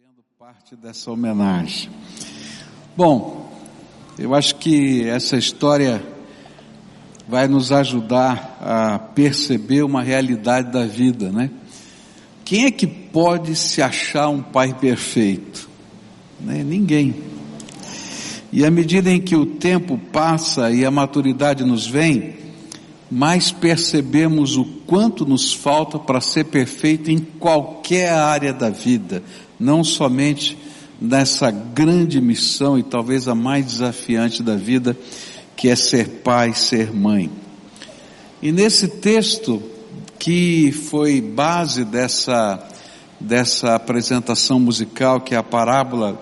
recebendo parte dessa homenagem. Bom, eu acho que essa história vai nos ajudar a perceber uma realidade da vida, né? Quem é que pode se achar um pai perfeito? Né? Ninguém. E à medida em que o tempo passa e a maturidade nos vem, mais percebemos o quanto nos falta para ser perfeito em qualquer área da vida, não somente nessa grande missão e talvez a mais desafiante da vida, que é ser pai, ser mãe. E nesse texto que foi base dessa dessa apresentação musical, que é a parábola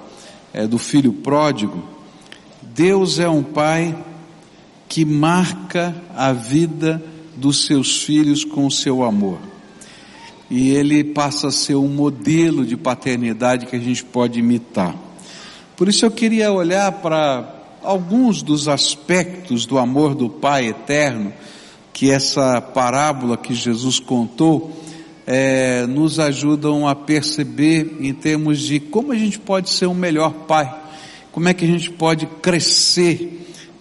é, do filho pródigo, Deus é um pai que marca a vida dos seus filhos com o seu amor. E ele passa a ser um modelo de paternidade que a gente pode imitar. Por isso eu queria olhar para alguns dos aspectos do amor do Pai eterno que essa parábola que Jesus contou é, nos ajudam a perceber em termos de como a gente pode ser um melhor pai, como é que a gente pode crescer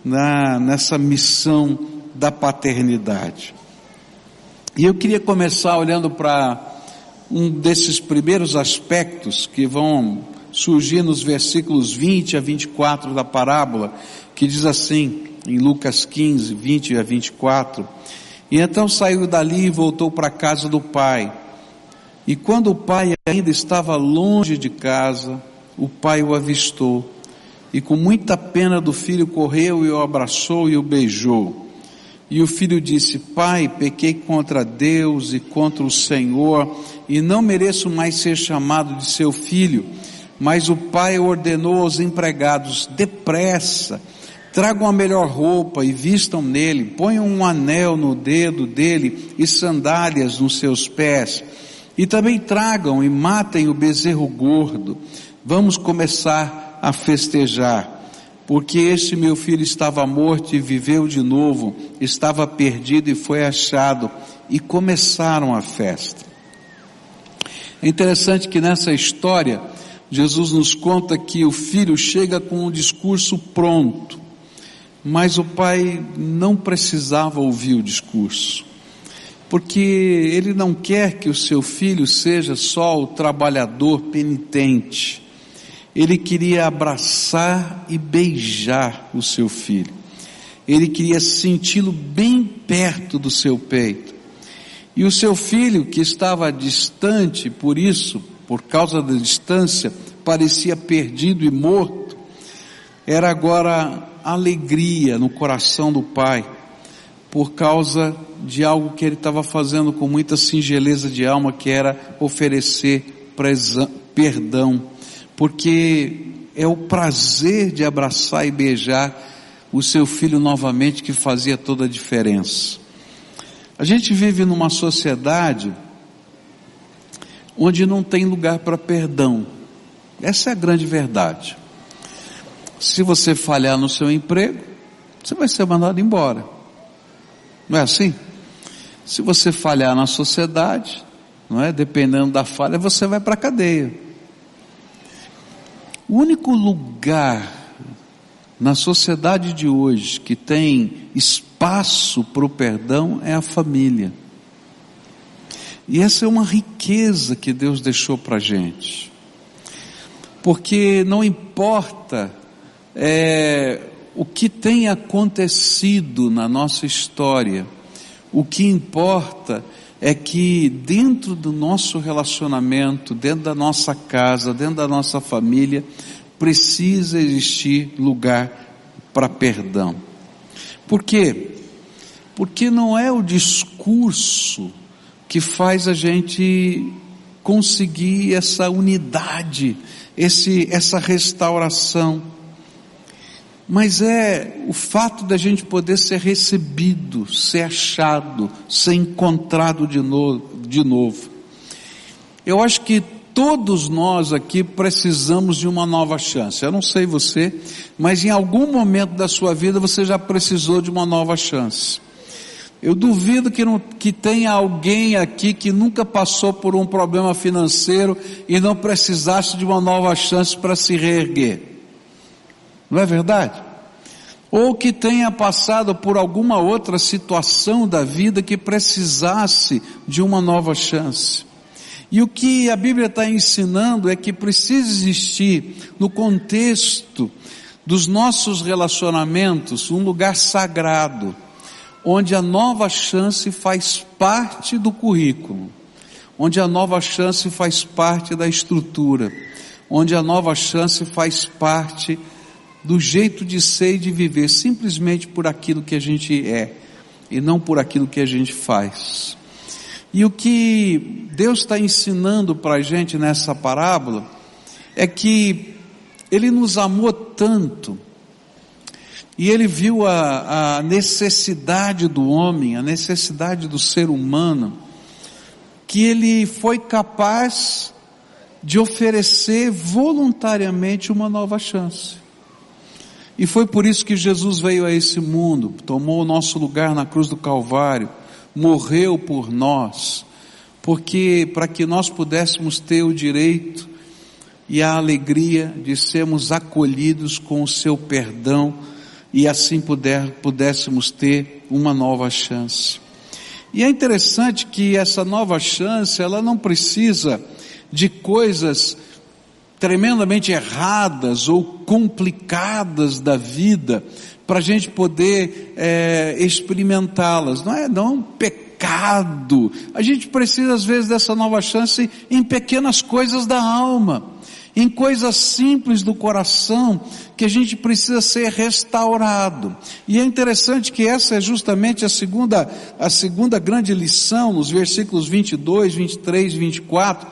na, nessa missão da paternidade. E eu queria começar olhando para um desses primeiros aspectos que vão surgir nos versículos 20 a 24 da parábola, que diz assim, em Lucas 15, 20 a 24, e então saiu dali e voltou para a casa do pai. E quando o pai ainda estava longe de casa, o pai o avistou e com muita pena do filho correu e o abraçou e o beijou. E o filho disse: Pai, pequei contra Deus e contra o Senhor, e não mereço mais ser chamado de seu filho. Mas o pai ordenou aos empregados: Depressa, tragam a melhor roupa e vistam nele, ponham um anel no dedo dele e sandálias nos seus pés. E também tragam e matem o bezerro gordo. Vamos começar a festejar, porque este meu filho estava morto e viveu de novo, estava perdido e foi achado, e começaram a festa. É interessante que nessa história, Jesus nos conta que o filho chega com um discurso pronto, mas o pai não precisava ouvir o discurso, porque ele não quer que o seu filho seja só o trabalhador penitente, ele queria abraçar e beijar o seu filho. Ele queria senti-lo bem perto do seu peito. E o seu filho, que estava distante, por isso, por causa da distância, parecia perdido e morto, era agora alegria no coração do pai, por causa de algo que ele estava fazendo com muita singeleza de alma, que era oferecer perdão porque é o prazer de abraçar e beijar o seu filho novamente que fazia toda a diferença. A gente vive numa sociedade onde não tem lugar para perdão. Essa é a grande verdade. Se você falhar no seu emprego, você vai ser mandado embora. Não é assim? Se você falhar na sociedade, não é? Dependendo da falha, você vai para a cadeia. O único lugar na sociedade de hoje que tem espaço para o perdão é a família. E essa é uma riqueza que Deus deixou para a gente. Porque não importa é, o que tem acontecido na nossa história, o que importa é que dentro do nosso relacionamento, dentro da nossa casa, dentro da nossa família, precisa existir lugar para perdão. Por quê? Porque não é o discurso que faz a gente conseguir essa unidade, esse, essa restauração mas é o fato da gente poder ser recebido, ser achado, ser encontrado de novo, de novo. Eu acho que todos nós aqui precisamos de uma nova chance. Eu não sei você, mas em algum momento da sua vida você já precisou de uma nova chance. Eu duvido que, não, que tenha alguém aqui que nunca passou por um problema financeiro e não precisasse de uma nova chance para se reerguer. Não é verdade? Ou que tenha passado por alguma outra situação da vida que precisasse de uma nova chance. E o que a Bíblia está ensinando é que precisa existir no contexto dos nossos relacionamentos um lugar sagrado onde a nova chance faz parte do currículo, onde a nova chance faz parte da estrutura, onde a nova chance faz parte do jeito de ser e de viver, simplesmente por aquilo que a gente é e não por aquilo que a gente faz. E o que Deus está ensinando para a gente nessa parábola é que Ele nos amou tanto e ele viu a, a necessidade do homem, a necessidade do ser humano, que ele foi capaz de oferecer voluntariamente uma nova chance. E foi por isso que Jesus veio a esse mundo, tomou o nosso lugar na cruz do Calvário, morreu por nós, porque para que nós pudéssemos ter o direito e a alegria de sermos acolhidos com o seu perdão e assim puder, pudéssemos ter uma nova chance. E é interessante que essa nova chance, ela não precisa de coisas tremendamente erradas ou complicadas da vida para a gente poder é, experimentá-las. Não é não pecado. A gente precisa às vezes dessa nova chance em pequenas coisas da alma em coisas simples do coração que a gente precisa ser restaurado. E é interessante que essa é justamente a segunda, a segunda grande lição nos versículos 22, 23, 24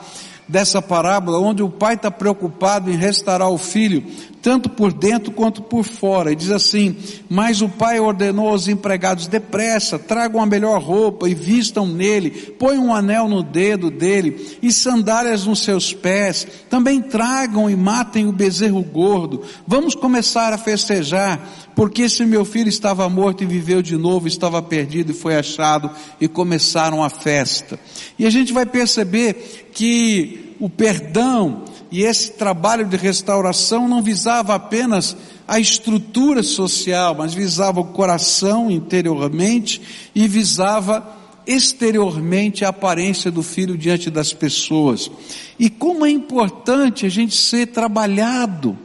dessa parábola, onde o pai está preocupado em restaurar o filho, tanto por dentro quanto por fora. E diz assim: Mas o pai ordenou aos empregados: depressa, tragam a melhor roupa e vistam nele, põem um anel no dedo dele e sandálias nos seus pés. Também tragam e matem o bezerro gordo. Vamos começar a festejar, porque esse meu filho estava morto e viveu de novo, estava perdido e foi achado, e começaram a festa. E a gente vai perceber que o perdão e esse trabalho de restauração não visava apenas a estrutura social, mas visava o coração interiormente e visava exteriormente a aparência do filho diante das pessoas. E como é importante a gente ser trabalhado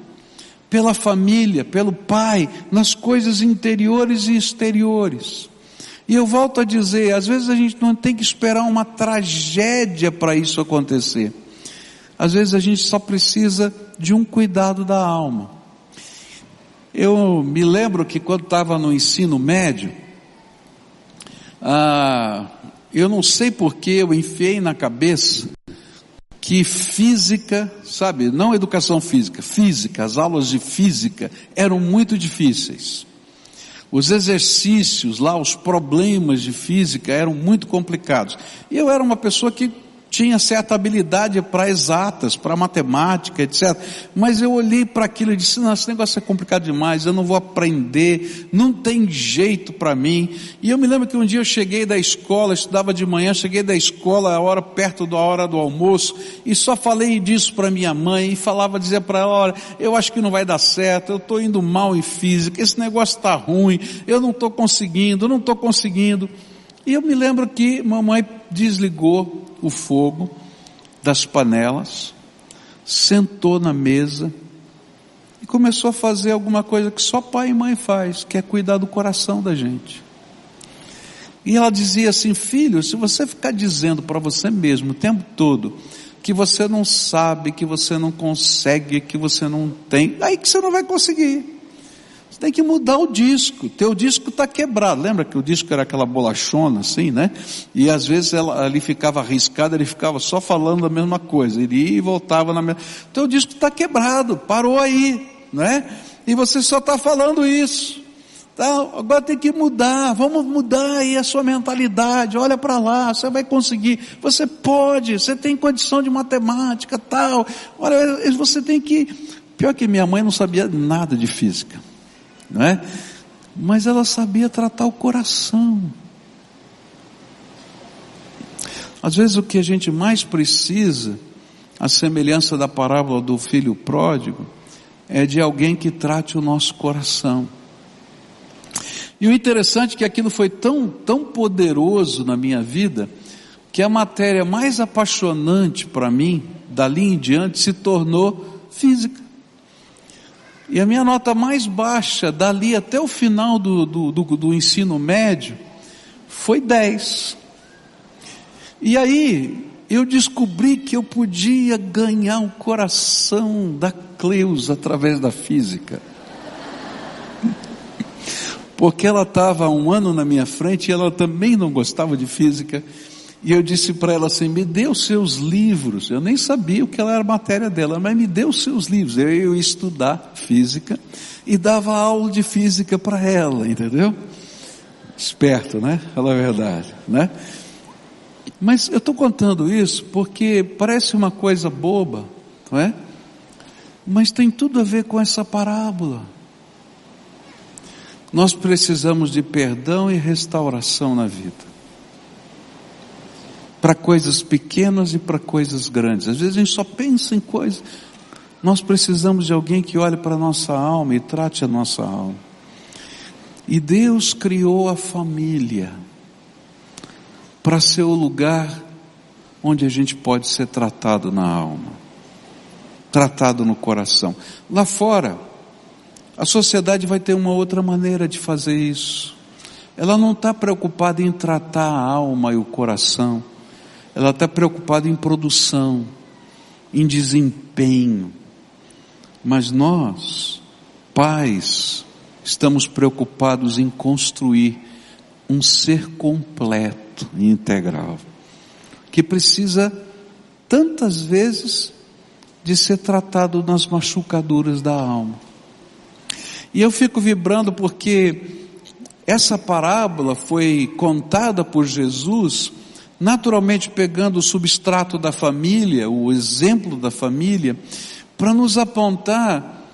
pela família, pelo pai, nas coisas interiores e exteriores. E eu volto a dizer, às vezes a gente não tem que esperar uma tragédia para isso acontecer. Às vezes a gente só precisa de um cuidado da alma. Eu me lembro que quando estava no ensino médio, ah, eu não sei porque eu enfiei na cabeça que física, sabe, não educação física, física, as aulas de física eram muito difíceis. Os exercícios lá, os problemas de física eram muito complicados. E eu era uma pessoa que tinha certa habilidade para exatas, para matemática, etc. Mas eu olhei para aquilo e disse: não, esse negócio é complicado demais, eu não vou aprender, não tem jeito para mim. E eu me lembro que um dia eu cheguei da escola, estudava de manhã, cheguei da escola a hora perto da hora do almoço e só falei disso para minha mãe e falava, dizia para ela: olha, eu acho que não vai dar certo, eu estou indo mal em física, esse negócio está ruim, eu não estou conseguindo, não estou conseguindo. E eu me lembro que mamãe desligou o fogo das panelas, sentou na mesa e começou a fazer alguma coisa que só pai e mãe faz, que é cuidar do coração da gente. E ela dizia assim: Filho, se você ficar dizendo para você mesmo o tempo todo que você não sabe, que você não consegue, que você não tem, aí que você não vai conseguir tem que mudar o disco. Teu disco está quebrado. Lembra que o disco era aquela bolachona assim, né? E às vezes ela, ali ficava arriscado, ele ficava só falando a mesma coisa. Ele ia e voltava na mesma. Teu disco está quebrado, parou aí, né? E você só está falando isso. Tá? Agora tem que mudar, vamos mudar aí a sua mentalidade, olha para lá, você vai conseguir, você pode, você tem condição de matemática, tal, olha, você tem que, pior que minha mãe não sabia nada de física, não é? Mas ela sabia tratar o coração. Às vezes o que a gente mais precisa, a semelhança da parábola do filho pródigo, é de alguém que trate o nosso coração. E o interessante é que aquilo foi tão, tão poderoso na minha vida, que a matéria mais apaixonante para mim, dali em diante, se tornou física. E a minha nota mais baixa, dali até o final do, do, do, do ensino médio, foi 10. E aí, eu descobri que eu podia ganhar o coração da Cleusa através da física. Porque ela estava um ano na minha frente e ela também não gostava de física. E eu disse para ela assim: me dê os seus livros. Eu nem sabia o que era a matéria dela, mas me dê os seus livros. Eu ia estudar física e dava aula de física para ela, entendeu? Esperto, né? Fala a verdade, né? Mas eu estou contando isso porque parece uma coisa boba, não é? Mas tem tudo a ver com essa parábola. Nós precisamos de perdão e restauração na vida. Para coisas pequenas e para coisas grandes. Às vezes a gente só pensa em coisas. Nós precisamos de alguém que olhe para a nossa alma e trate a nossa alma. E Deus criou a família para ser o lugar onde a gente pode ser tratado na alma, tratado no coração. Lá fora, a sociedade vai ter uma outra maneira de fazer isso. Ela não está preocupada em tratar a alma e o coração, ela está preocupada em produção, em desempenho. Mas nós, pais, estamos preocupados em construir um ser completo e integral, que precisa tantas vezes de ser tratado nas machucaduras da alma. E eu fico vibrando porque essa parábola foi contada por Jesus, naturalmente pegando o substrato da família, o exemplo da família, para nos apontar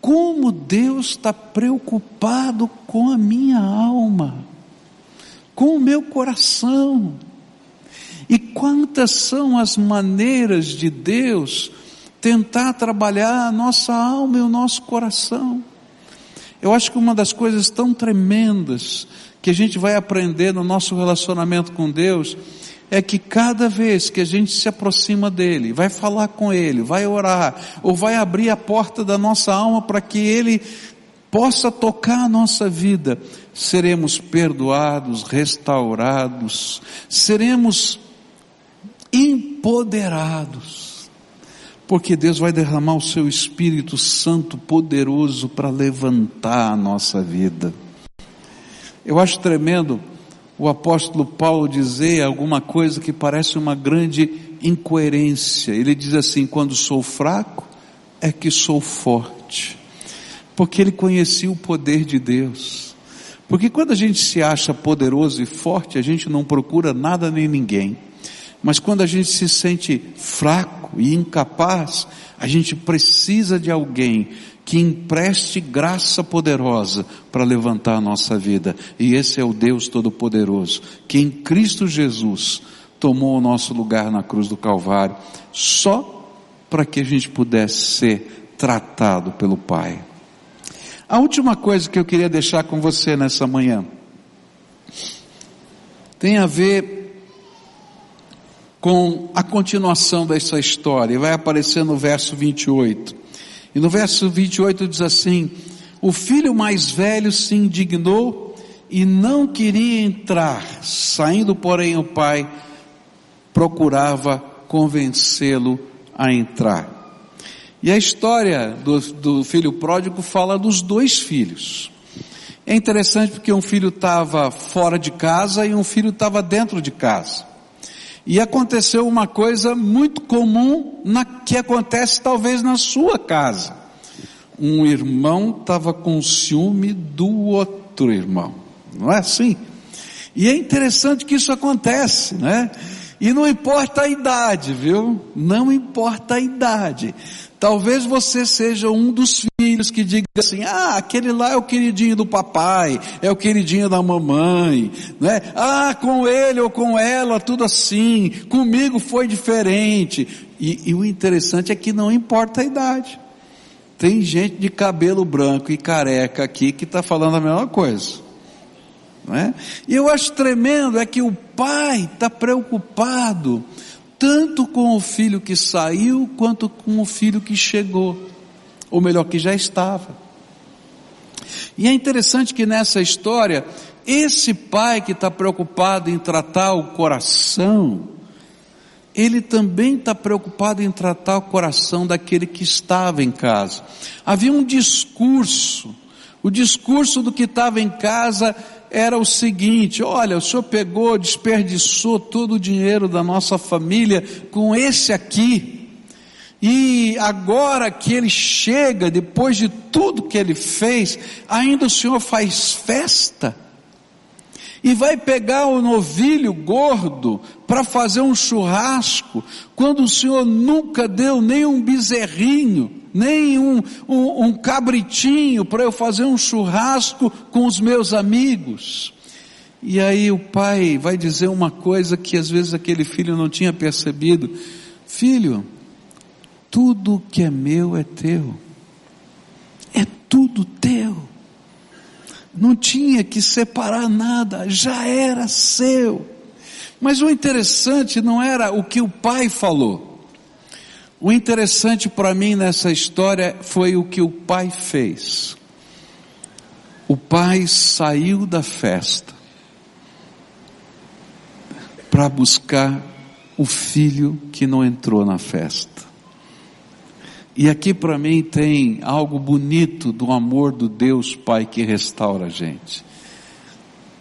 como Deus está preocupado com a minha alma com o meu coração. E quantas são as maneiras de Deus tentar trabalhar a nossa alma e o nosso coração. Eu acho que uma das coisas tão tremendas que a gente vai aprender no nosso relacionamento com Deus é que cada vez que a gente se aproxima dele, vai falar com ele, vai orar, ou vai abrir a porta da nossa alma para que ele possa tocar a nossa vida, seremos perdoados, restaurados, seremos empoderados, porque Deus vai derramar o seu Espírito Santo poderoso para levantar a nossa vida. Eu acho tremendo o apóstolo Paulo dizer alguma coisa que parece uma grande incoerência. Ele diz assim: quando sou fraco, é que sou forte porque ele conhecia o poder de Deus. Porque quando a gente se acha poderoso e forte, a gente não procura nada nem ninguém. Mas quando a gente se sente fraco e incapaz, a gente precisa de alguém que empreste graça poderosa para levantar a nossa vida. E esse é o Deus Todo-Poderoso, que em Cristo Jesus tomou o nosso lugar na cruz do Calvário, só para que a gente pudesse ser tratado pelo Pai. A última coisa que eu queria deixar com você nessa manhã tem a ver com a continuação dessa história. Vai aparecer no verso 28. E no verso 28 diz assim: O filho mais velho se indignou e não queria entrar. Saindo, porém, o pai procurava convencê-lo a entrar. E a história do, do filho pródigo fala dos dois filhos. É interessante porque um filho estava fora de casa e um filho estava dentro de casa. E aconteceu uma coisa muito comum na, que acontece talvez na sua casa. Um irmão estava com ciúme do outro irmão. Não é assim? E é interessante que isso acontece, né? E não importa a idade, viu? Não importa a idade. Talvez você seja um dos filhos filhos que digam assim: ah, aquele lá é o queridinho do papai, é o queridinho da mamãe, né? Ah, com ele ou com ela, tudo assim, comigo foi diferente. E, e o interessante é que não importa a idade. Tem gente de cabelo branco e careca aqui que está falando a mesma coisa. Né? E eu acho tremendo é que o pai está preocupado tanto com o filho que saiu quanto com o filho que chegou, ou melhor, que já estava. E é interessante que nessa história, esse pai que está preocupado em tratar o coração, ele também está preocupado em tratar o coração daquele que estava em casa. Havia um discurso, o discurso do que estava em casa era o seguinte: olha, o senhor pegou, desperdiçou todo o dinheiro da nossa família com esse aqui, e agora que ele chega, depois de tudo que ele fez, ainda o senhor faz festa? E vai pegar o novilho gordo para fazer um churrasco, quando o senhor nunca deu nem um bezerrinho, nem um, um, um cabritinho para eu fazer um churrasco com os meus amigos. E aí o pai vai dizer uma coisa que às vezes aquele filho não tinha percebido: Filho, tudo que é meu é teu, é tudo teu. Não tinha que separar nada, já era seu. Mas o interessante não era o que o pai falou. O interessante para mim nessa história foi o que o pai fez. O pai saiu da festa para buscar o filho que não entrou na festa. E aqui para mim tem algo bonito do amor do Deus Pai que restaura a gente.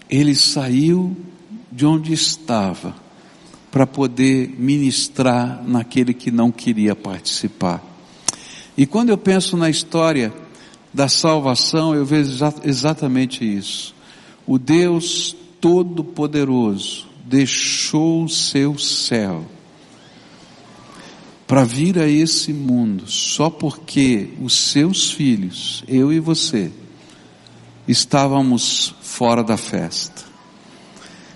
Ele saiu de onde estava para poder ministrar naquele que não queria participar. E quando eu penso na história da salvação, eu vejo exatamente isso. O Deus Todo-Poderoso deixou o seu céu para vir a esse mundo só porque os seus filhos, eu e você, estávamos fora da festa.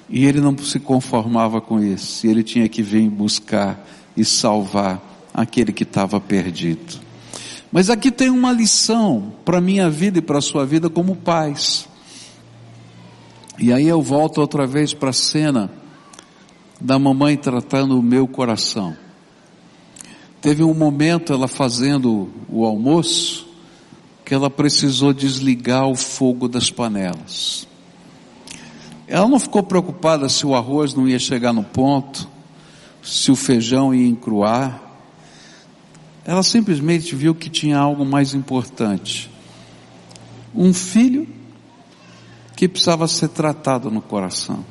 E ele não se conformava com isso, ele tinha que vir buscar e salvar aquele que estava perdido. Mas aqui tem uma lição para minha vida e para a sua vida como pais. E aí eu volto outra vez para a cena da mamãe tratando o meu coração. Teve um momento ela fazendo o almoço que ela precisou desligar o fogo das panelas. Ela não ficou preocupada se o arroz não ia chegar no ponto, se o feijão ia encruar. Ela simplesmente viu que tinha algo mais importante. Um filho que precisava ser tratado no coração.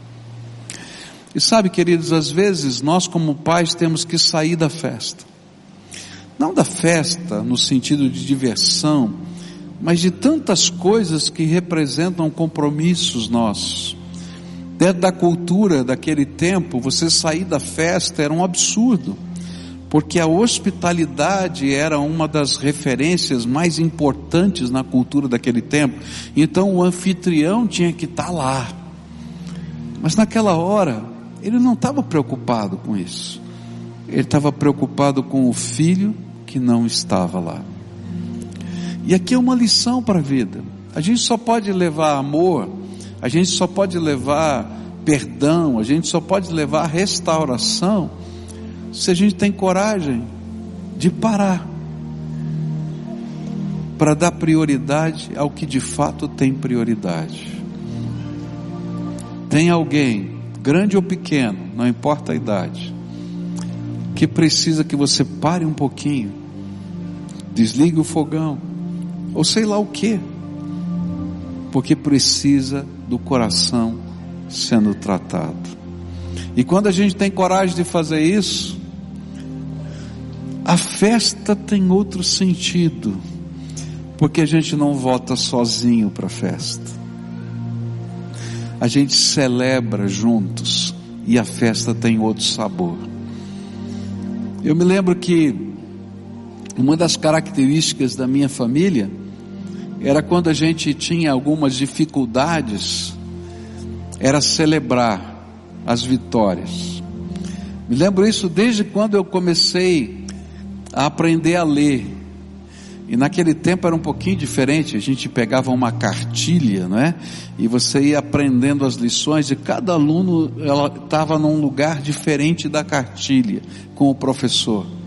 E sabe, queridos, às vezes nós como pais temos que sair da festa. Não da festa no sentido de diversão, mas de tantas coisas que representam compromissos nossos. Dentro da cultura daquele tempo, você sair da festa era um absurdo, porque a hospitalidade era uma das referências mais importantes na cultura daquele tempo. Então o anfitrião tinha que estar lá. Mas naquela hora, ele não estava preocupado com isso. Ele estava preocupado com o filho que não estava lá. E aqui é uma lição para a vida. A gente só pode levar amor a gente só pode levar perdão, a gente só pode levar restauração se a gente tem coragem de parar para dar prioridade ao que de fato tem prioridade. Tem alguém, grande ou pequeno, não importa a idade, que precisa que você pare um pouquinho, desligue o fogão, ou sei lá o que, porque precisa do coração sendo tratado. E quando a gente tem coragem de fazer isso, a festa tem outro sentido, porque a gente não volta sozinho para a festa. A gente celebra juntos e a festa tem outro sabor. Eu me lembro que uma das características da minha família era quando a gente tinha algumas dificuldades, era celebrar as vitórias. Me lembro isso desde quando eu comecei a aprender a ler. E naquele tempo era um pouquinho diferente, a gente pegava uma cartilha, não é? E você ia aprendendo as lições e cada aluno ela estava num lugar diferente da cartilha com o professor.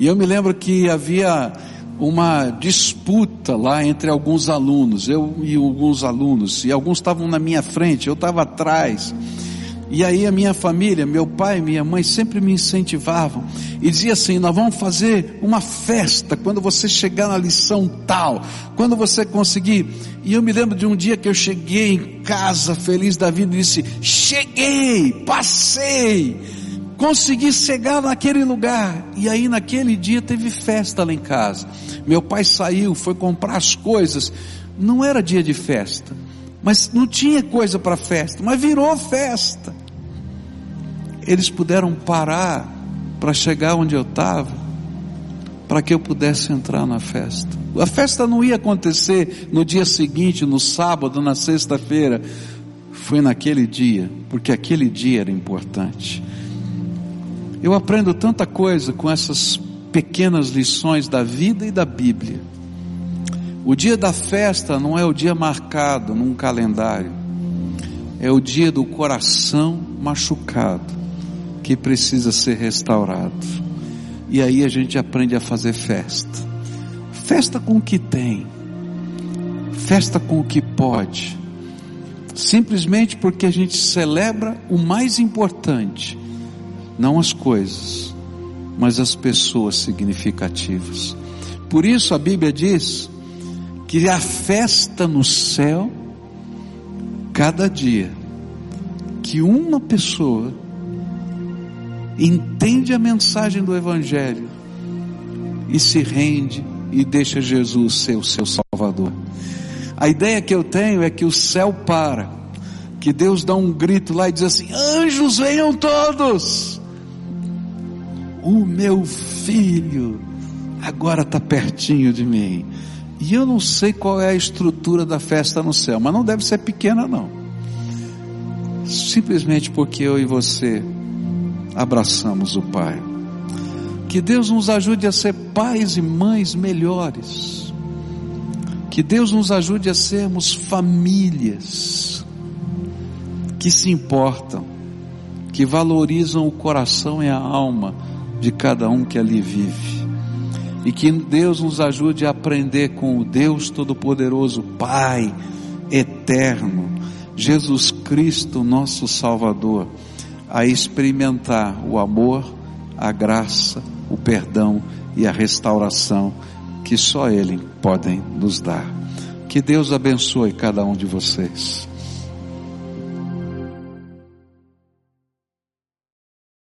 E eu me lembro que havia uma disputa lá entre alguns alunos, eu e alguns alunos, e alguns estavam na minha frente, eu estava atrás. E aí a minha família, meu pai e minha mãe sempre me incentivavam e dizia assim: "Nós vamos fazer uma festa quando você chegar na lição tal, quando você conseguir". E eu me lembro de um dia que eu cheguei em casa feliz da vida e disse: "Cheguei, passei" consegui chegar naquele lugar. E aí naquele dia teve festa lá em casa. Meu pai saiu, foi comprar as coisas. Não era dia de festa, mas não tinha coisa para festa, mas virou festa. Eles puderam parar para chegar onde eu estava, para que eu pudesse entrar na festa. A festa não ia acontecer no dia seguinte, no sábado, na sexta-feira. Foi naquele dia, porque aquele dia era importante. Eu aprendo tanta coisa com essas pequenas lições da vida e da Bíblia. O dia da festa não é o dia marcado num calendário, é o dia do coração machucado que precisa ser restaurado. E aí a gente aprende a fazer festa. Festa com o que tem, festa com o que pode, simplesmente porque a gente celebra o mais importante não as coisas, mas as pessoas significativas. Por isso a Bíblia diz que a festa no céu, cada dia, que uma pessoa entende a mensagem do Evangelho e se rende e deixa Jesus ser o seu Salvador. A ideia que eu tenho é que o céu para, que Deus dá um grito lá e diz assim: anjos venham todos o meu filho agora está pertinho de mim. E eu não sei qual é a estrutura da festa no céu, mas não deve ser pequena não. Simplesmente porque eu e você abraçamos o Pai. Que Deus nos ajude a ser pais e mães melhores. Que Deus nos ajude a sermos famílias que se importam, que valorizam o coração e a alma de cada um que ali vive. E que Deus nos ajude a aprender com o Deus Todo-Poderoso, Pai eterno, Jesus Cristo, nosso Salvador, a experimentar o amor, a graça, o perdão e a restauração que só Ele podem nos dar. Que Deus abençoe cada um de vocês.